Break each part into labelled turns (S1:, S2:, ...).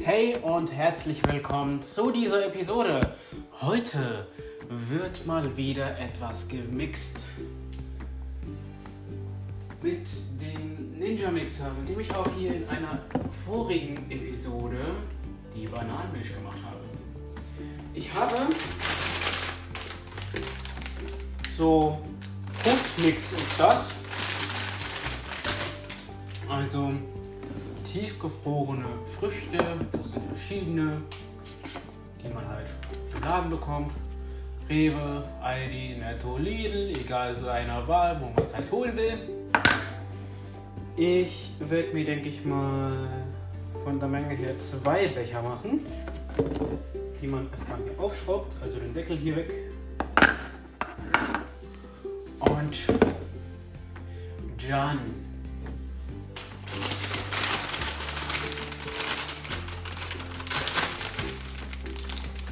S1: Hey und herzlich willkommen zu dieser Episode. Heute wird mal wieder etwas gemixt mit dem Ninja Mixer, mit dem ich auch hier in einer vorigen Episode die Bananenmilch gemacht habe. Ich habe so Fruchtmix ist das. Also tiefgefrorene Früchte, das sind verschiedene, die man halt im Laden bekommt. Rewe, Aldi, Netto, Lidl, egal seiner Wahl, wo man es halt holen will. Ich werde mir, denke ich mal, von der Menge her zwei Becher machen, die man erstmal hier aufschraubt, also den Deckel hier weg. Und dann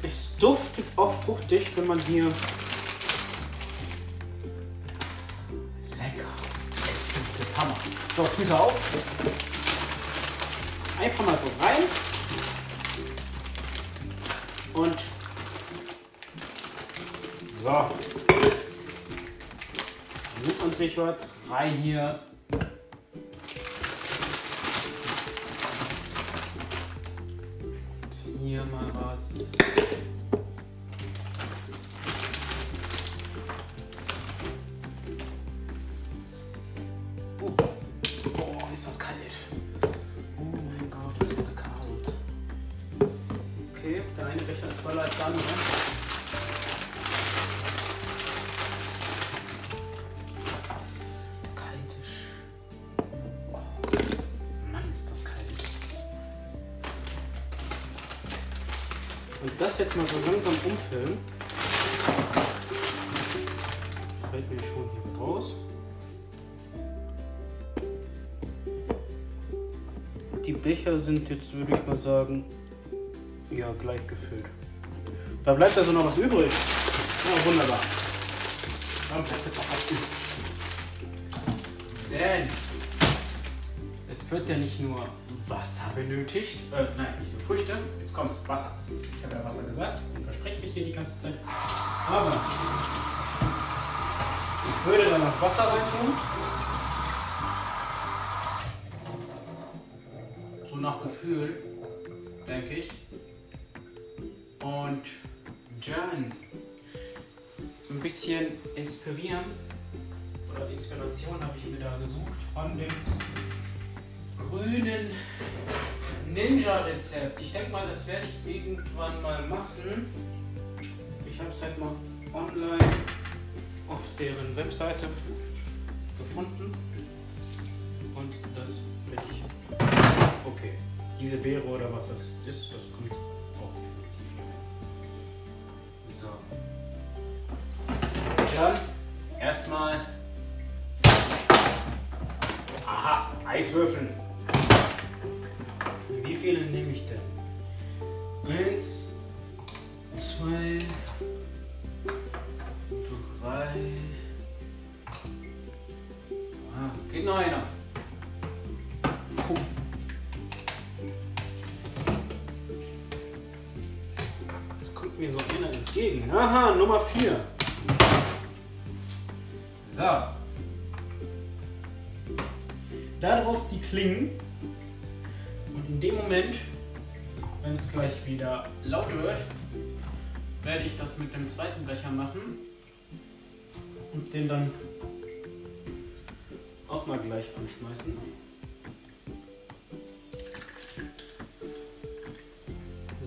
S1: Es duftet auch fruchtig, wenn man hier. So, Tüte auf. Einfach mal so rein. Und. So. Nimmt man sich was rein hier. Hier mal was. Ist das kalt. Oh mein Gott, ist das kalt. Okay, der eine Becher ist voller als der andere. Kaltisch. Oh, Mann, ist das kalt. Und das jetzt mal so langsam umfüllen. Fällt mir schon hier raus. Die Becher sind jetzt, würde ich mal sagen, ja, gleich gefüllt. Da bleibt also noch was übrig. Ja, wunderbar. Dann bleibt jetzt auch was übrig. Denn es wird ja nicht nur Wasser benötigt, äh, nein, nicht nur Früchte, jetzt kommt's, Wasser. Ich habe ja Wasser gesagt und verspreche mich hier die ganze Zeit. Aber ich würde da noch Wasser reintun. So nach Gefühl, denke ich. Und dann ein bisschen inspirieren. Oder Inspiration habe ich mir da gesucht von dem grünen Ninja-Rezept. Ich denke mal, das werde ich irgendwann mal machen. Ich habe es halt mal online auf deren Webseite gefunden. Und das werde ich. Okay, diese Beere oder was das ist, das kommt auch definitiv hier rein. So. Dann erstmal. Aha, Eiswürfeln. Wie viele nehme ich denn? Eins, zwei, drei. Ah, geht noch einer. Entgegen. Aha, Nummer vier. So. Darauf die Klingen. Und in dem Moment, wenn es gleich wieder laut wird, werde ich das mit dem zweiten Becher machen und den dann auch mal gleich anschmeißen.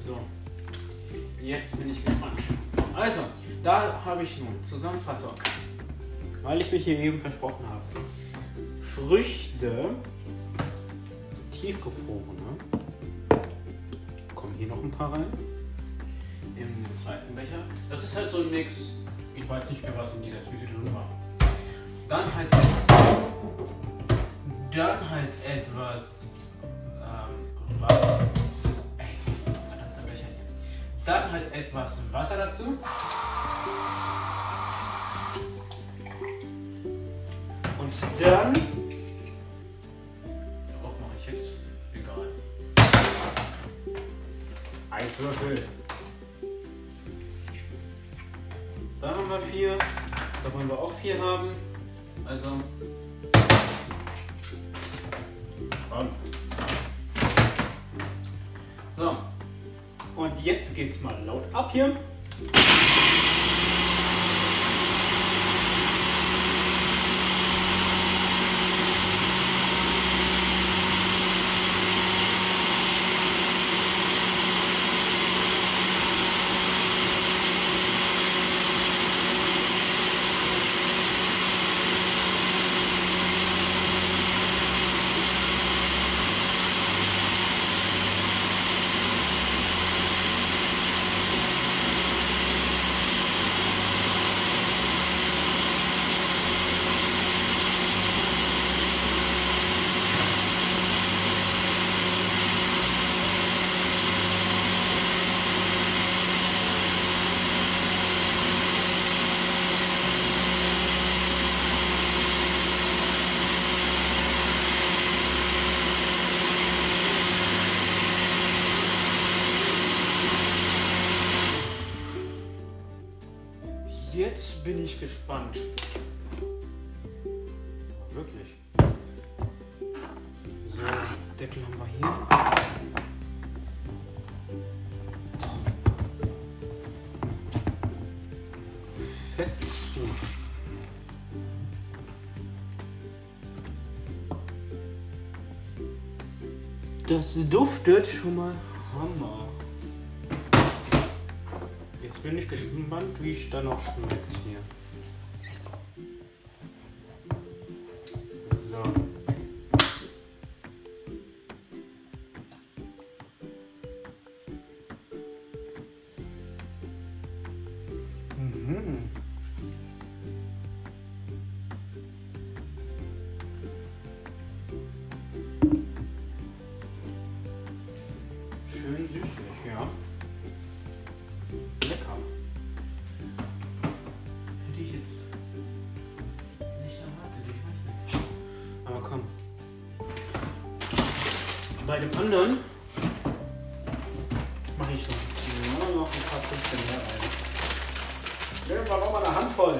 S1: So, jetzt bin ich gespannt. Also, da habe ich nun Zusammenfassung, weil ich mich hier eben versprochen habe. Früchte, tiefgefrorene. Kommen hier noch ein paar rein. Im zweiten Becher. Das ist halt so ein Mix. Ich weiß nicht mehr, was in dieser Tüte drin war. Dann halt, dann halt etwas ähm, was Dann halt etwas Wasser dazu. Und dann. Auch mache ich jetzt. Egal. Eiswürfel. Da haben wir vier. Da wollen wir auch vier haben. Also. Komm. So. Und jetzt geht's mal laut ab hier. Jetzt bin ich gespannt. Wirklich. So, Deckel haben wir hier. Fest zu. Das duftet schon mal Hammer. Bin ich gespannt, wie es dann noch schmeckt hier. So. Mhm. Dem anderen mache ich noch, ein paar Stückchen mehr rein. Nehmen wir noch mal eine Handvoll.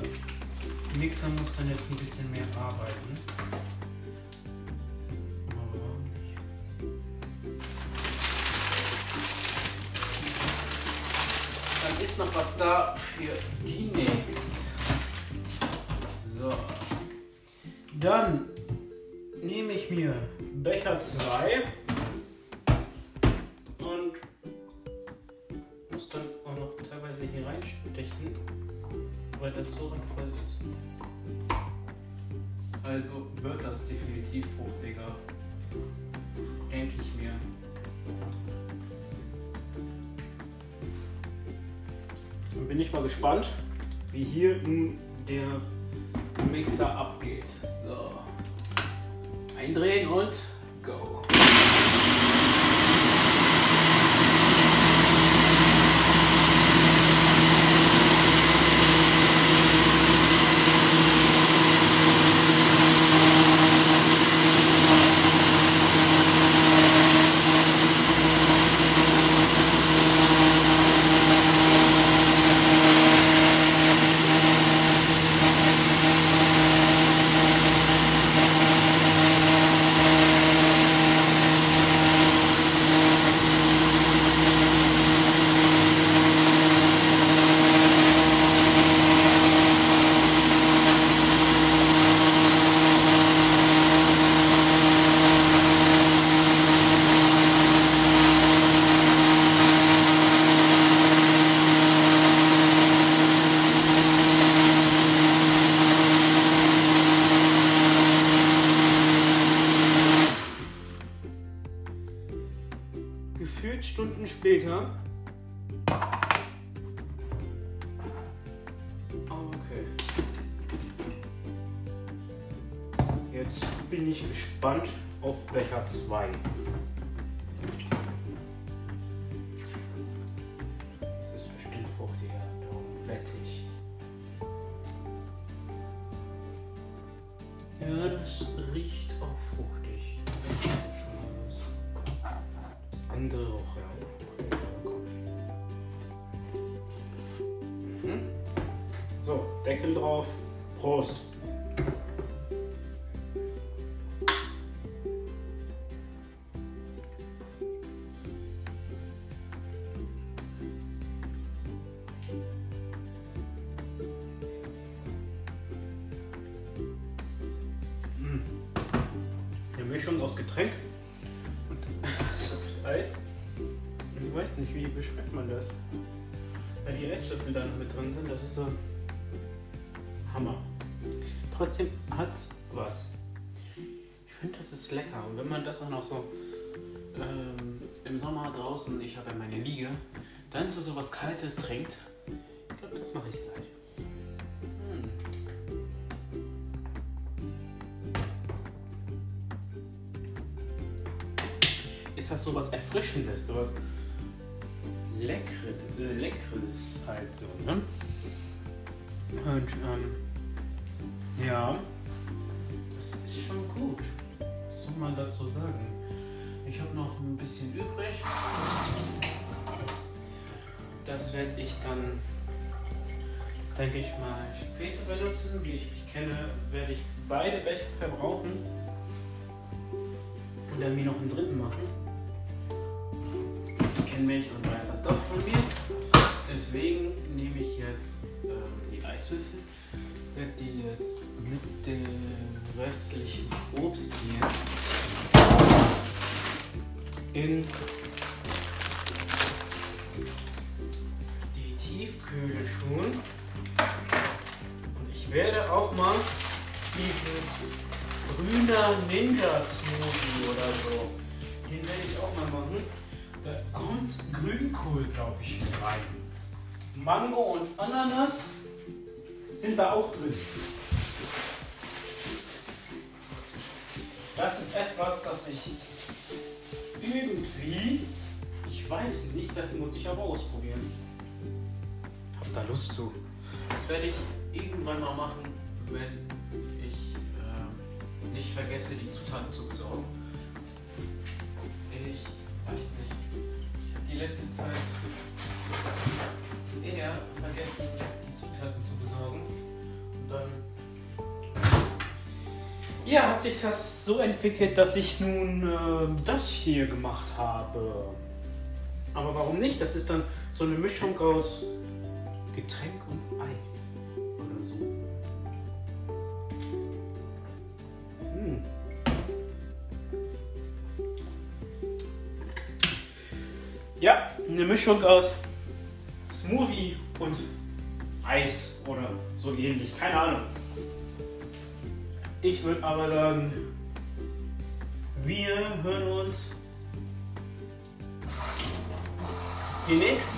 S1: Der Mixer muss dann jetzt ein bisschen mehr arbeiten. Dann ist noch was da für die nächst. So. Dann nehme ich mir Becher 2 weil das so dann voll ist. Also wird das definitiv fruchtiger. Denke ich mir. Dann bin ich mal gespannt, wie hier nun der Mixer abgeht. So. Eindrehen und Jetzt bin ich gespannt auf Becher 2. Es ist bestimmt fruchtiger und wettig. Ja, das riecht auch fruchtig. Das andere auch ja. Mhm. So, Deckel drauf. Prost. Weiß nicht, wie beschreibt man das? Weil die Eiswürfel da noch mit drin sind, das ist so Hammer. Trotzdem hat's was. Ich finde, das ist lecker. Und wenn man das auch noch so ähm, im Sommer draußen, ich habe ja meine Liege, dann so was Kaltes trinkt, ich glaube, das mache ich gleich. Hm. Ist das so was Erfrischendes, so was Leckres, äh, Leckeres halt so, ne? Und ähm, ja, das ist schon gut. Was soll man dazu sagen? Ich habe noch ein bisschen übrig. Das werde ich dann, denke ich mal, später benutzen. Wie ich mich kenne, werde ich beide Becher verbrauchen und dann mir noch einen dritten machen. Ich kenne mich und weiß das doch von mir. Deswegen nehme ich jetzt ähm, die Eiswürfel, werde die jetzt mit dem restlichen Obst hier in die Tiefkühle tun. Und ich werde auch mal dieses grüner Ninja Smoothie oder so, den werde ich auch mal machen. Da kommt Grünkohl, glaube ich, mit rein. Mango und Ananas sind da auch drin. Das ist etwas, das ich irgendwie, ich weiß nicht, das muss ich aber ausprobieren. Hab da Lust zu. Das werde ich irgendwann mal machen, wenn ich äh, nicht vergesse, die Zutaten zu besorgen. Letzte Zeit eher vergessen, die Zutaten zu besorgen. Und dann ja, hat sich das so entwickelt, dass ich nun äh, das hier gemacht habe. Aber warum nicht? Das ist dann so eine Mischung aus Getränk und Ja, eine Mischung aus Smoothie und Eis oder so ähnlich. Keine Ahnung. Ich würde aber sagen, wir hören uns demnächst.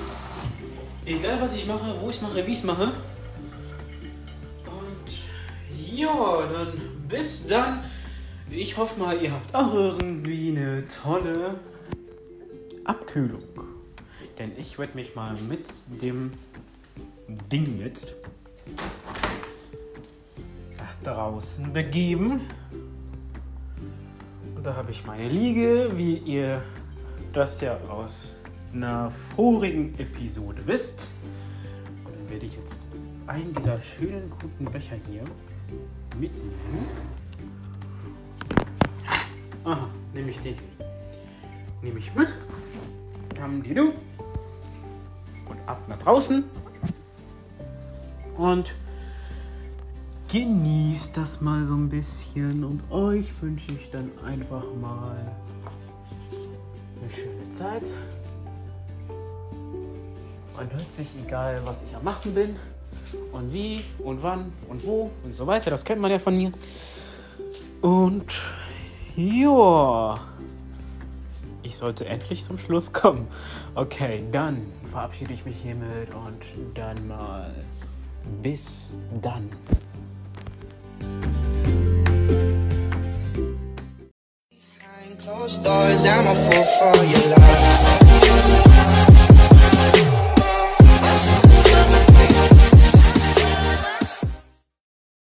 S1: Egal was ich mache, wo ich mache, wie ich es mache. Und ja, dann bis dann. Ich hoffe mal, ihr habt auch irgendwie eine tolle Abkühlung. Denn ich werde mich mal mit dem Ding jetzt nach draußen begeben. Und da habe ich meine Liege, wie ihr das ja aus einer vorigen Episode wisst. Und dann werde ich jetzt einen dieser schönen guten Becher hier mitnehmen. Aha, nehme ich den. Nehme ich mit. Haben die du. Und ab nach draußen. Und genießt das mal so ein bisschen. Und euch wünsche ich dann einfach mal eine schöne Zeit. Man hört sich, egal was ich am Machen bin und wie und wann und wo und so weiter. Das kennt man ja von mir. Und ja, ich sollte endlich zum Schluss kommen. Okay, dann verabschiede ich mich hiermit und dann mal bis dann.
S2: Closed doors, I'm a fool for your love.